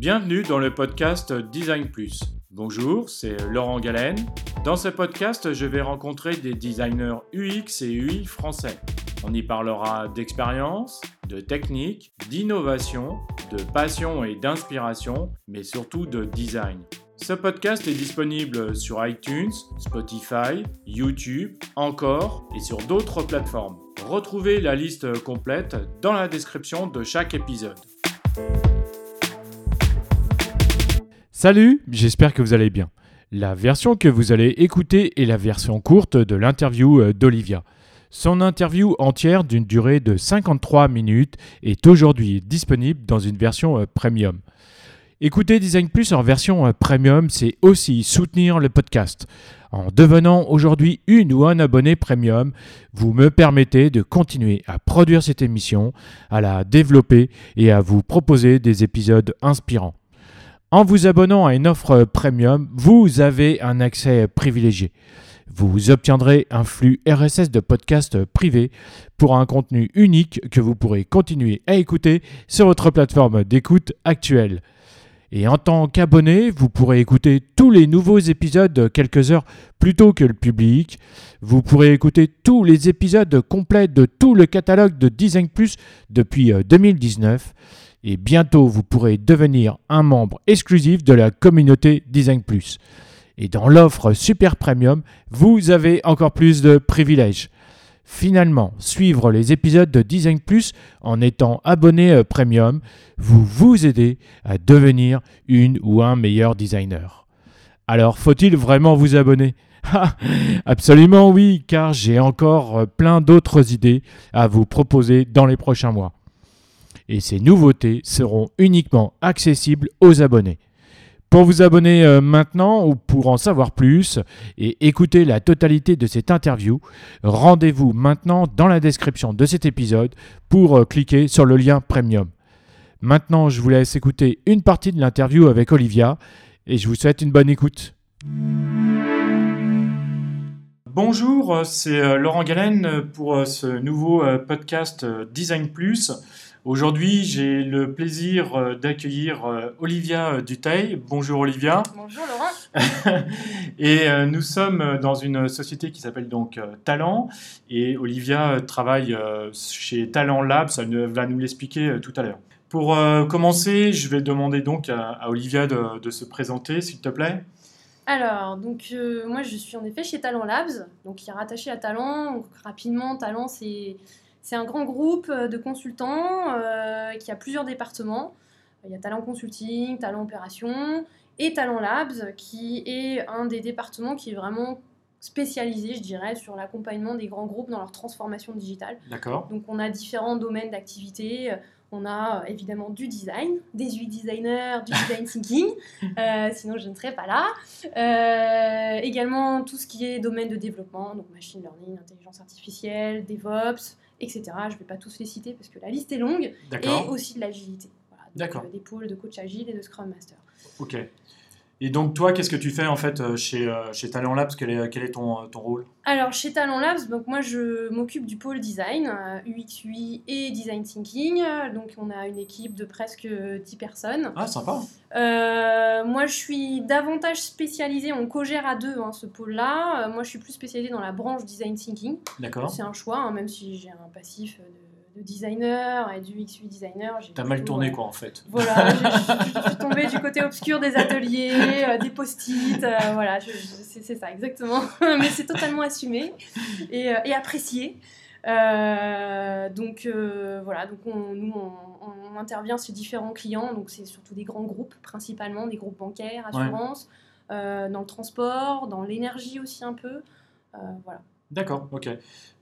Bienvenue dans le podcast Design Plus. Bonjour, c'est Laurent Galen. Dans ce podcast, je vais rencontrer des designers UX et UI français. On y parlera d'expérience, de technique, d'innovation, de passion et d'inspiration, mais surtout de design. Ce podcast est disponible sur iTunes, Spotify, YouTube, encore et sur d'autres plateformes. Retrouvez la liste complète dans la description de chaque épisode. Salut, j'espère que vous allez bien. La version que vous allez écouter est la version courte de l'interview euh, d'Olivia. Son interview entière d'une durée de 53 minutes est aujourd'hui disponible dans une version euh, premium. Écouter Design Plus en version euh, premium, c'est aussi soutenir le podcast. En devenant aujourd'hui une ou un abonné premium, vous me permettez de continuer à produire cette émission, à la développer et à vous proposer des épisodes inspirants. En vous abonnant à une offre premium, vous avez un accès privilégié. Vous obtiendrez un flux RSS de podcasts privés pour un contenu unique que vous pourrez continuer à écouter sur votre plateforme d'écoute actuelle. Et en tant qu'abonné, vous pourrez écouter tous les nouveaux épisodes quelques heures plus tôt que le public. Vous pourrez écouter tous les épisodes complets de tout le catalogue de Design Plus depuis 2019 et bientôt vous pourrez devenir un membre exclusif de la communauté Design Plus. Et dans l'offre Super Premium, vous avez encore plus de privilèges. Finalement, suivre les épisodes de Design Plus en étant abonné euh, Premium, vous vous aidez à devenir une ou un meilleur designer. Alors, faut-il vraiment vous abonner? Ah, Absolument oui, car j'ai encore euh, plein d'autres idées à vous proposer dans les prochains mois et ces nouveautés seront uniquement accessibles aux abonnés. Pour vous abonner euh, maintenant ou pour en savoir plus et écouter la totalité de cette interview, rendez-vous maintenant dans la description de cet épisode pour euh, cliquer sur le lien Premium. Maintenant, je vous laisse écouter une partie de l'interview avec Olivia et je vous souhaite une bonne écoute. Bonjour, c'est euh, Laurent Galen pour ce nouveau podcast Design Plus. Aujourd'hui, j'ai le plaisir euh, d'accueillir euh, Olivia euh, Duteil. Bonjour Olivia. Bonjour Laurent. et nous sommes dans une société qui s'appelle donc Talent. Et Olivia travaille chez Talent Lab, ça va nous l'expliquer tout à l'heure. Pour commencer, je vais demander donc à, Olivia de, de, se présenter, s'il te plaît. Alors, donc moi je suis en effet chez Talent Labs, donc qui est rattaché à Talent. Donc, rapidement, Talent c'est c'est un grand groupe euh, de consultants euh, qui a plusieurs départements. Il y a Talent Consulting, Talent Opération et Talent Labs, qui est un des départements qui est vraiment spécialisé, je dirais, sur l'accompagnement des grands groupes dans leur transformation digitale. D'accord. Donc on a différents domaines d'activité. On a euh, évidemment du design, des UI designers, du design thinking, sinon je ne serais pas là. également tout ce qui est domaine de développement, donc machine learning, intelligence artificielle, DevOps, etc. Je ne vais pas tous les citer parce que la liste est longue. Et aussi de l'agilité. D'accord. Euh, des pôles de coach agile et de Scrum Master. Ok. Et donc, toi, qu'est-ce que tu fais en fait euh, chez, euh, chez Talent Labs? Quel est, quel est ton, ton rôle? Alors, chez Talent Labs, donc, moi, je m'occupe du pôle design, UX, UI et design thinking. Donc, on a une équipe de presque 10 personnes. Ah, sympa. moi, je suis davantage spécialisée, on co-gère à deux hein, ce pôle-là. moi, je suis plus spécialisée dans la branche design thinking. D'accord. C'est un choix, hein, même si j'ai un passif de de designer et du XUI designer. T'as mal tourné quoi en fait. Voilà, je suis tombée du côté obscur des ateliers, euh, des post-it, euh, voilà, c'est ça exactement. Mais c'est totalement assumé et, euh, et apprécié. donc voilà, donc on, nous on, intervient sur différents clients, donc c'est surtout des grands groupes principalement, des groupes bancaires, assurances, dans le transport, dans l'énergie aussi un peu, voilà. D'accord, ok.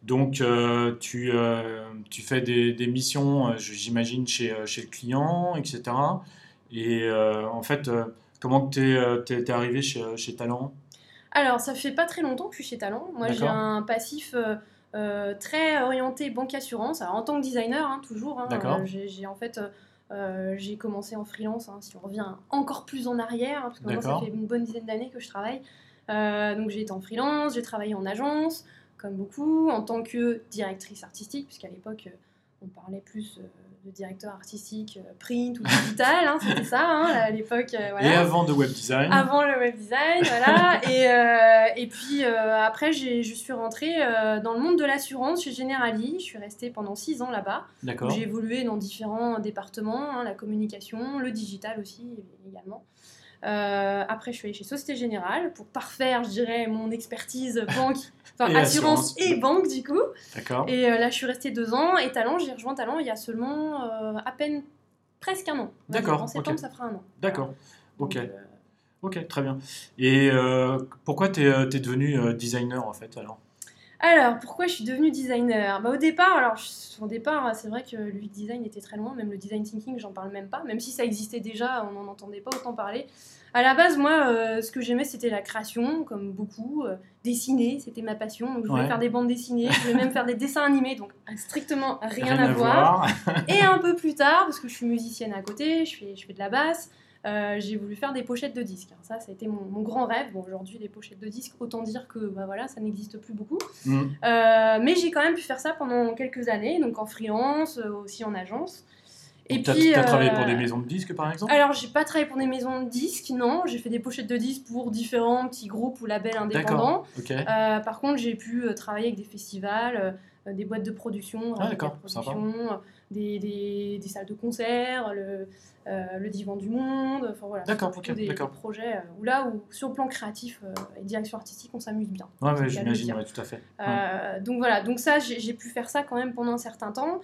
Donc, euh, tu, euh, tu fais des, des missions, euh, j'imagine, chez, chez le client, etc. Et en fait, comment tu es, arrivé chez, chez Talent? Alors, ça fait pas très longtemps que je suis chez Talent. Moi, j'ai un passif très orienté banque-assurance. En tant que designer, hein, toujours. Hein, D'accord. j'ai en fait... j'ai commencé en freelance, hein, si on revient encore plus en arrière, parce que maintenant ça fait une bonne dizaine d'années que je travaille. Donc j'ai été en freelance, j'ai travaillé en agence, comme beaucoup, en tant que directrice artistique, puisqu'à l'époque, euh, on parlait plus euh, de directeur artistique euh, print ou digital, hein, c'était ça hein, à l'époque. euh, voilà. Et avant de web design Avant le web design, voilà. et, euh, et puis euh, après, j'ai- je suis rentrée euh, dans le monde de l'assurance chez Generali. Je suis restée pendant six ans là-bas. D'accord. J'ai évolué dans différents départements, hein, la communication, le digital aussi également. Euh, après, je suis allée chez Société Générale pour parfaire, je dirais, mon expertise banque, enfin assurance, assurance. et banque du coup. D'accord. Et euh, là, je suis restée deux ans. Et Talent, j'ai rejoint Talent il y a seulement euh, à peine presque un an. D'accord, En septembre, ok. ça fera un an. D'accord. Ok. Donc, Ok, très bien. Et pourquoi tu es, devenu euh, designer en fait alors Alors, pourquoi je suis devenue designer? Bah, Au départ, alors, je- au départ, c'est vrai que le design était très loin, même le design thinking, j'en parle même pas, même si ça existait déjà, on n'en entendait pas autant parler. À la base, moi, euh, ce que j'aimais, c'était la création, comme beaucoup. euh, dessiner, c'était ma passion. Donc, je voulais Ouais. faire des bandes dessinées, je voulais même faire des dessins animés, donc strictement rien, à, voir. voir. Et un peu plus tard, parce que je suis musicienne à côté, je fais, je fais de la basse, euh, j'ai voulu faire des pochettes de disques. Alors ça, ça a été mon, mon grand rêve. Bon, aujourd'hui, les pochettes de disques, autant dire que bah, voilà, ça n'existe plus beaucoup. Mm. Euh, mais j'ai quand même pu faire ça pendant quelques années, donc en freelance, euh, aussi en agence. Et Tu as, puis, travaillé euh, pour des maisons de disques par exemple? Alors, j'ai pas travaillé pour des maisons de disques, non. J'ai fait des pochettes de disques pour différents petits groupes ou labels indépendants. D'accord. Ok. Euh, par contre, j'ai pu travailler avec des festivals, euh, des boîtes de production, Ah, d'accord, de production, des, des, des salles de concert, le, euh, le divan du monde. Enfin voilà, D'accord, c'est plutôt ok, des, des projets euh, où là, où, sur le plan créatif euh, et direction artistique, on s'amuse bien. Ouais, ouais, j'imagine, ouais, tout à fait. Donc voilà, donc ça, j'ai pu faire ça quand même pendant un certain temps.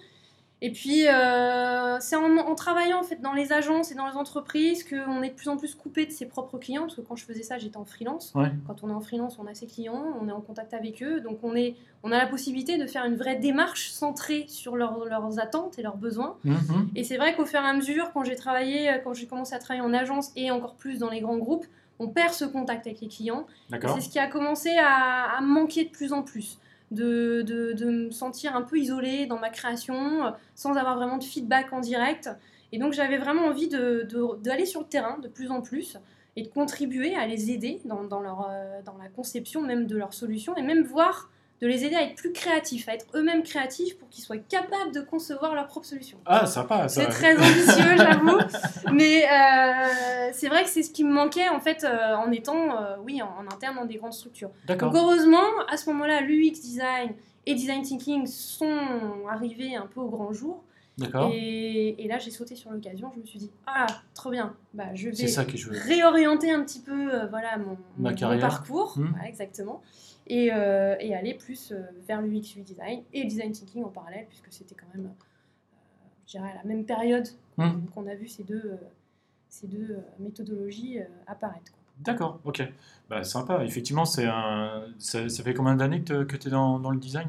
Et puis, euh, c'est en, en travaillant en fait dans les agences et dans les entreprises qu'on est de plus en plus coupé de ses propres clients. Parce que quand je faisais ça, j'étais en freelance. Ouais. Quand on est en freelance, on a ses clients, on est en contact avec eux. Donc, on, est, on a la possibilité de faire une vraie démarche centrée sur leurs- leurs attentes et leurs besoins. Mhm. Et c'est vrai qu'au fur et à mesure, quand j'ai travaillé, quand j'ai commencé à travailler en agence et encore plus dans les grands groupes, on perd ce contact avec les clients. C'est ce qui a commencé à, manquer de plus en plus. De, me sentir un peu isolée dans ma création, euh, sans avoir vraiment de feedback en direct. Et donc j'avais vraiment envie d'aller sur le terrain de plus en plus et de contribuer à les aider dans, dans leur, euh, dans la conception même de leurs solutions et même voir de les aider à être plus créatifs, à être eux-mêmes créatifs pour qu'ils soient capables de concevoir leurs propres solutions. Ah, sympa. ça. C'est très ambitieux, j'avoue. Mais euh, c'est vrai que c'est ce qui me manquait en fait euh, en étant, euh, oui, en, en interne dans des grandes structures. D'accord. Donc heureusement, à ce moment-là, l'UX design et design thinking sont arrivés un peu au grand jour. Et, et là, j'ai sauté sur l'occasion. Je me suis dit, ah, trop bien. Bah, je vais ça que je veux. réorienter un petit peu, euh, voilà, mon, Ma mon carrière. parcours, Hmm. Voilà, exactement. Et, euh, et aller plus euh, vers l'UX, UI design et le design thinking en parallèle, puisque c'était quand même, je dirais, à la même période Hmm. qu'on a vu ces deux, ces deux méthodologies apparaître. D'accord, ok. Bah, sympa. Effectivement, c'est un... ça, ça fait combien d'années que tu es dans, dans le design?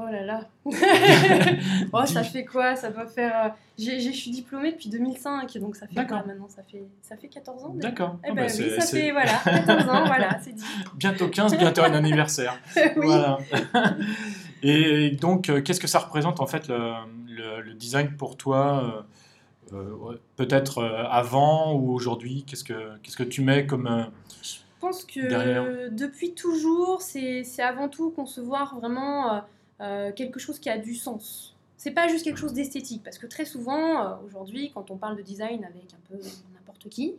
Oh là là Oh, ça fait quoi? Ça doit faire... euh, j'ai- Je suis diplômée depuis 2005, donc ça fait quoi maintenant? Ça fait, ça fait 14 ans D'accord. Eh Ah, ben bah, oui, ça fait, voilà, 14 ans, voilà, c'est dit. Bientôt 15, bientôt un anniversaire. oui. Voilà. Et donc, euh, qu'est-ce que ça représente en fait le, le- le design pour toi euh, Peut-être avant ou aujourd'hui? Qu'est-ce que qu'est-ce que tu mets comme euh, Je pense que Derrière? depuis toujours, c'est c'est avant tout concevoir vraiment euh, quelque chose qui a du sens. C'est pas juste quelque chose d'esthétique, parce que très souvent, euh, aujourd'hui, quand on parle de design avec un peu n'importe qui,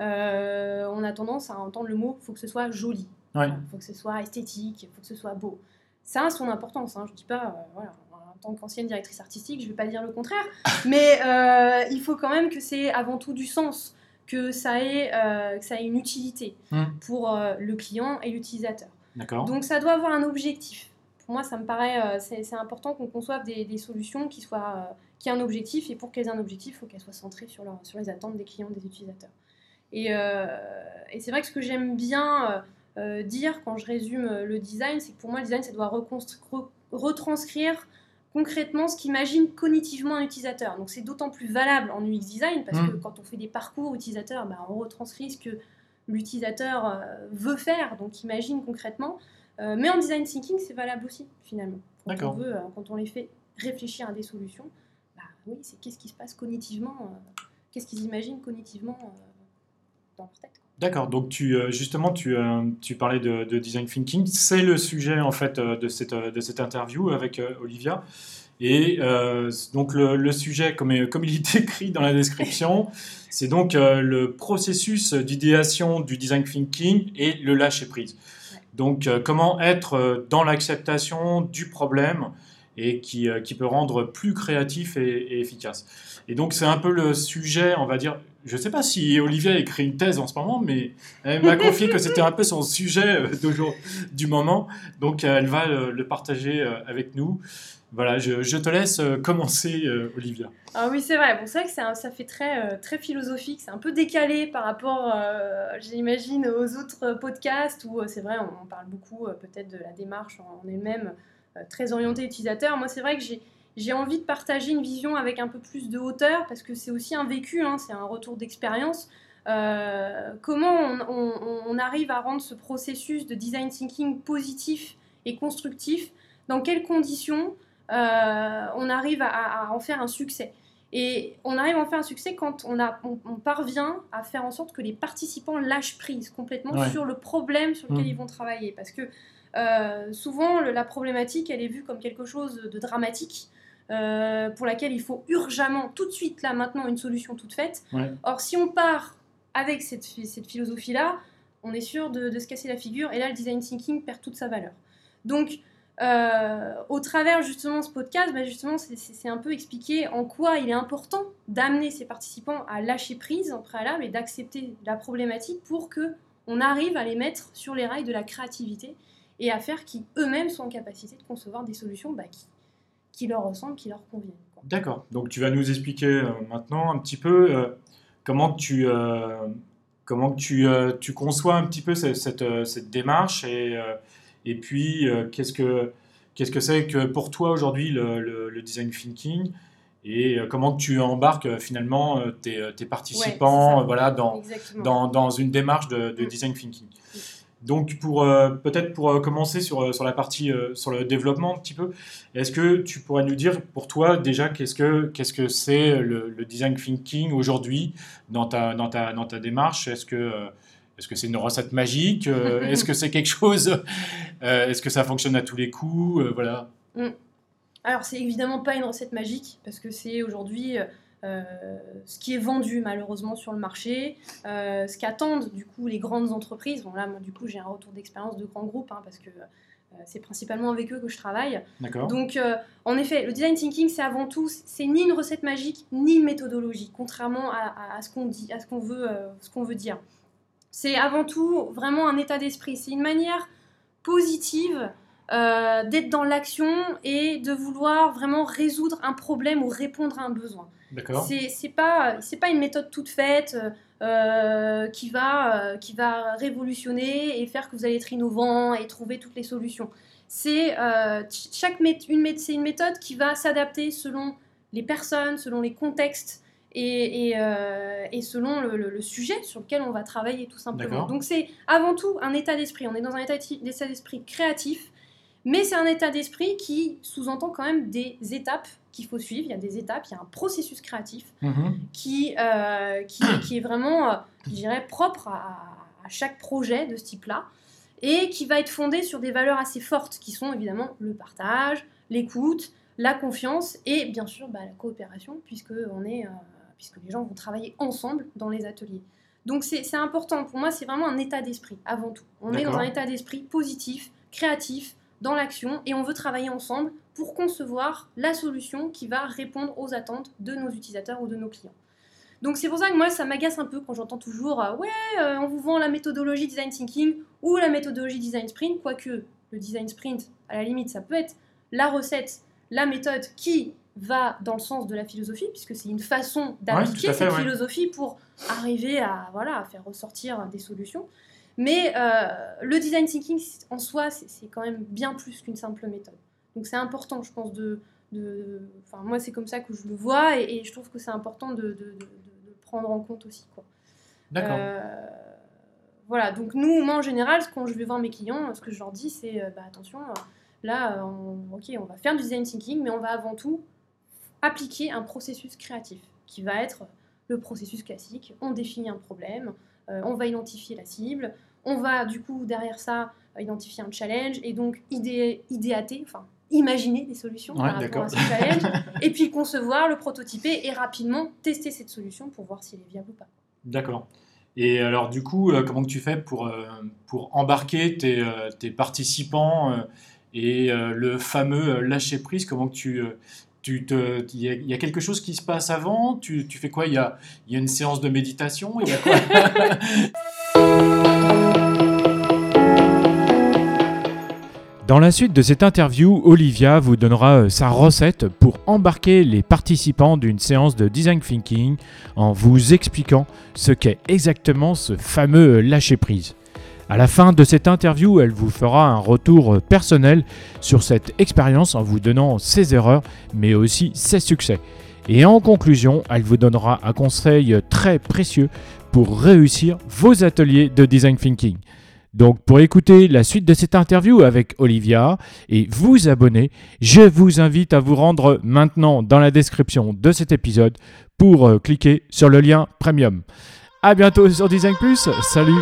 euh, on a tendance à entendre le mot « faut que ce soit joli Ouais. Il faut que ce soit esthétique, il faut que ce soit beau. Ça a son importance, hein, je dis pas, voilà, en tant qu'ancienne directrice artistique, je vais pas dire le contraire, mais il faut quand même que c'est avant tout du sens, que ça ait, que ça ait une utilité Hmm. pour le client et l'utilisateur. Donc ça doit avoir un objectif. Pour moi, ça me paraît, euh, c'est important qu'on conçoive des, des solutions qui, soient, euh, qui aient un objectif, et pour qu'elles aient un objectif, il faut qu'elles soient centrées sur, leur- sur les attentes des clients, des utilisateurs. Et, euh, et c'est vrai que ce que j'aime bien dire quand je résume le design, c'est que pour moi, le design, ça doit re- retranscrire concrètement ce qu'imagine cognitivement un utilisateur. Donc c'est d'autant plus valable en UX design parce Mm. que quand on fait des parcours utilisateurs, bah, on retranscrit ce que l'utilisateur veut faire, donc imagine concrètement. Euh, mais en design thinking, c'est valable aussi finalement. Quand on, veut, euh, quand on les fait réfléchir à des solutions, bah, oui, c'est qu'est-ce qui se passe cognitivement, euh, qu'est-ce qu'ils imaginent cognitivement dans leur tête. D'accord, donc tu, justement, tu, tu parlais de, de design thinking. C'est le sujet en fait de cette, de cette interview avec Olivia. Et euh, donc le, le sujet, comme, comme il est écrit dans la description, c'est donc euh, le processus d'idéation du design thinking et le lâcher prise. Donc euh, comment être euh, dans l'acceptation du problème et qui, euh, qui peut rendre plus créatif et, efficace. Et donc c'est un peu le sujet, on va dire, je ne sais pas si Olivia écrit une thèse en ce moment, mais elle m'a confié que c'était un peu son sujet euh, du moment, donc euh, elle va le, partager avec nous. Voilà, je, te laisse commencer, Olivia. Ah oui, c'est vrai. Bon, c'est vrai que ça fait très, très philosophique. C'est un peu décalé par rapport, j'imagine, aux autres podcasts où c'est vrai, on, parle beaucoup peut-être de la démarche en, elle-même, très orientée utilisateur. Moi, c'est vrai que j'ai, j'ai envie de partager une vision avec un peu plus de hauteur parce que c'est aussi un vécu, hein, c'est un retour d'expérience. Euh, comment on, on- on arrive à rendre ce processus de design thinking positif et constructif? Dans quelles conditions euh, on arrive à- en faire un succès? Et on arrive à en faire un succès quand on, a, on, parvient à faire en sorte que les participants lâchent prise complètement Ouais. sur le problème sur lequel Mm. ils vont travailler. Parce que euh, souvent, le- la problématique, elle est vue comme quelque chose de dramatique, euh, pour laquelle il faut urgemment, tout de suite, là, maintenant, une solution toute faite. Ouais. Or, si on part avec cette, phi- cette philosophie-là, on est sûr de, de se casser la figure, et là, le design thinking perd toute sa valeur. Donc, euh, au travers justement ce podcast, bah, justement, c'est- un peu expliquer en quoi il est important d'amener ses participants à lâcher prise en préalable et d'accepter la problématique pour que on arrive à les mettre sur les rails de la créativité et à faire qu'ils eux-mêmes soient en capacité de concevoir des solutions bah, qui, qui leur ressemblent, qui leur conviennent. D'accord. Donc tu vas nous expliquer euh, maintenant un petit peu euh, comment tu, euh, comment tu, tu conçois un petit peu cette, cette, cette démarche et, et puis qu'est-ce que qu'est-ce que c'est que pour toi aujourd'hui le, le- le design thinking et comment tu embarques finalement tes, tes participants voilà, dans, dans, dans une démarche de, de Mm. design thinking. Donc pour euh, peut-être pour euh, commencer sur, euh, sur la partie euh, sur le développement un petit peu, est-ce que tu pourrais nous dire pour toi déjà qu'est-ce que qu'est-ce que c'est le, le design thinking aujourd'hui dans ta dans ta dans ta démarche? Est-ce que est-ce que c'est une recette magique? Est-ce que c'est quelque chose Est-ce que ça fonctionne à tous les coups? Voilà. Alors, c'est évidemment pas une recette magique, parce que c'est aujourd'hui ce qui est vendu malheureusement sur le marché, euh, ce qu'attendent du coup les grandes entreprises. Bon, là, moi, du coup, j'ai un retour d'expérience de grands groupes, hein, parce que euh, c'est principalement avec eux que je travaille. Donc, euh, en effet, le design thinking, c'est avant tout, c'est ni une recette magique, ni une méthodologie, contrairement à, à- à ce qu'on dit, à ce qu'on veut, euh, ce qu'on veut dire. C'est avant tout vraiment un état d'esprit. C'est une manière positive euh, d'être dans l'action et de vouloir vraiment résoudre un problème ou répondre à un besoin. D'accord. C'est c'est pas, c'est pas une méthode toute faite euh, qui, va, euh, qui va révolutionner et faire que vous allez être innovant et trouver toutes les solutions. C'est ch- chaque une, c'est une méthode qui va s'adapter selon les personnes, selon les contextes et, et, euh, et selon le, le- le sujet sur lequel on va travailler tout simplement. D'accord. Donc c'est avant tout un état d'esprit. On est dans un état d'esprit créatif, mais c'est un état d'esprit qui sous-entend quand même des étapes qu'il faut suivre. Il y a des étapes, il y a un processus créatif Mhm. qui, euh, qui, qui est vraiment, euh, je dirais, propre à, à chaque projet de ce type-là et qui va être fondé sur des valeurs assez fortes qui sont évidemment le partage, l'écoute, la confiance et bien sûr bah, la coopération puisque, on est, euh, puisque les gens vont travailler ensemble dans les ateliers. Donc c'est c'est important, pour moi c'est vraiment un état d'esprit avant tout. On est dans un état d'esprit positif, créatif, dans l'action et on veut travailler ensemble pour concevoir la solution qui va répondre aux attentes de nos utilisateurs ou de nos clients. Donc c'est pour ça que moi ça m'agace un peu quand j'entends toujours euh, ouais euh, on vous vend la méthodologie design thinking ou la méthodologie design sprint quoique le design sprint à la limite ça peut être la recette la méthode qui va dans le sens de la philosophie puisque c'est une façon d'appliquer cette ouais. philosophie pour arriver à voilà à faire ressortir des solutions mais euh, le design thinking en soi c'est quand même bien plus qu'une simple méthode donc c'est important je pense de de- enfin moi c'est comme ça que je le vois et, et je trouve que c'est important de, de- prendre en compte aussi. D'accord. Euh, voilà donc nous moi en général quand je vais voir mes clients ce que je leur dis c'est euh, bah, attention là on, ok on va faire du design thinking mais on va avant tout appliquer un processus créatif qui va être le processus classique on définit un problème on va identifier la cible, on va du coup derrière ça identifier un challenge et donc idé idéater, enfin imaginer des solutions Ouais, par rapport à ce challenge, et puis concevoir, le prototyper et rapidement tester cette solution pour voir si elle est viable ou pas. D'accord. Et alors, du coup, euh, comment que tu fais pour, euh, pour embarquer tes, euh, tes participants euh, et euh, le fameux euh, lâcher prise? Comment que tu. Euh, il y, a, quelque chose qui se passe avant? Tu, fais quoi? Il y, a, une séance de méditation? Dans la suite de cette interview, Olivia vous donnera euh, sa recette pour embarquer les participants d'une séance de design thinking en vous expliquant ce qu'est exactement ce fameux lâcher-prise. À la fin de cette interview, elle vous fera un retour personnel sur cette expérience en vous donnant ses erreurs mais aussi ses succès. Et en conclusion, elle vous donnera un conseil très précieux pour réussir vos ateliers de design thinking. Donc pour écouter la suite de cette interview avec Olivia et vous abonner, je vous invite à vous rendre maintenant dans la description de cet épisode pour euh, cliquer sur le lien premium. À bientôt sur Design Plus. Salut.